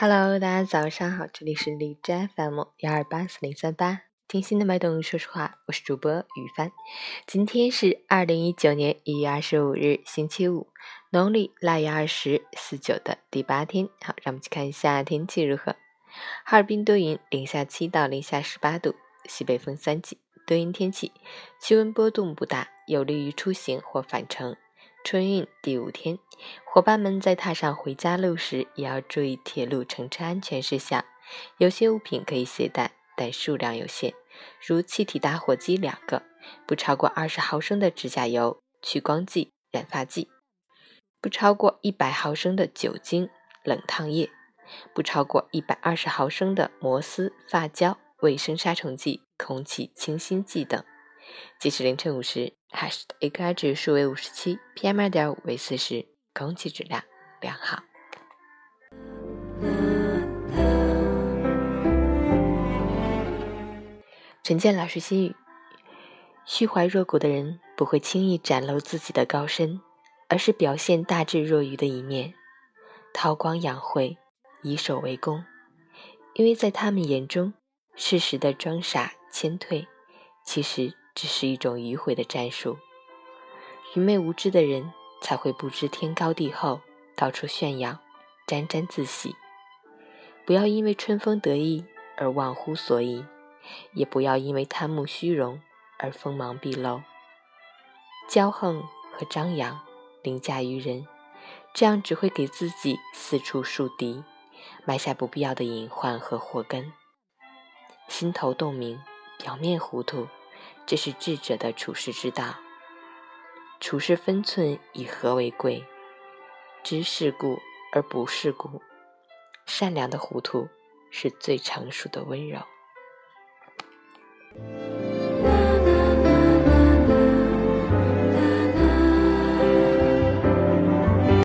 Hello，大家早上好，这里是荔枝 FM 幺二八四零三八，听心的脉动，说实话，我是主播雨帆。今天是二零一九年一月二十五日，星期五，农历腊月二十四九的第八天。好，让我们去看一下天气如何。哈尔滨多云，零下七到零下十八度，西北风三级，多云天气，气温波动不大，有利于出行或返程。春运第五天，伙伴们在踏上回家路时，也要注意铁路乘车安全事项。有些物品可以携带，但数量有限，如气体打火机两个，不超过二十毫升的指甲油、去光剂、染发剂，不超过一百毫升的酒精、冷烫液，不超过一百二十毫升的摩丝、发胶、卫生杀虫剂、空气清新剂等。即使凌晨五时，海市的 AQI 指数为五十七，PM 二点五为四十，空气质量良好。陈建老师心语：虚怀若谷的人不会轻易展露自己的高深，而是表现大智若愚的一面，韬光养晦，以守为攻。因为在他们眼中，适时的装傻谦退，其实。只是一种迂回的战术，愚昧无知的人才会不知天高地厚，到处炫耀，沾沾自喜。不要因为春风得意而忘乎所以，也不要因为贪慕虚荣而锋芒毕露。骄横和张扬凌驾于人，这样只会给自己四处树敌，埋下不必要的隐患和祸根。心头洞明，表面糊涂。这是智者的处世之道，处世分寸以和为贵，知世故而不世故，善良的糊涂是最成熟的温柔。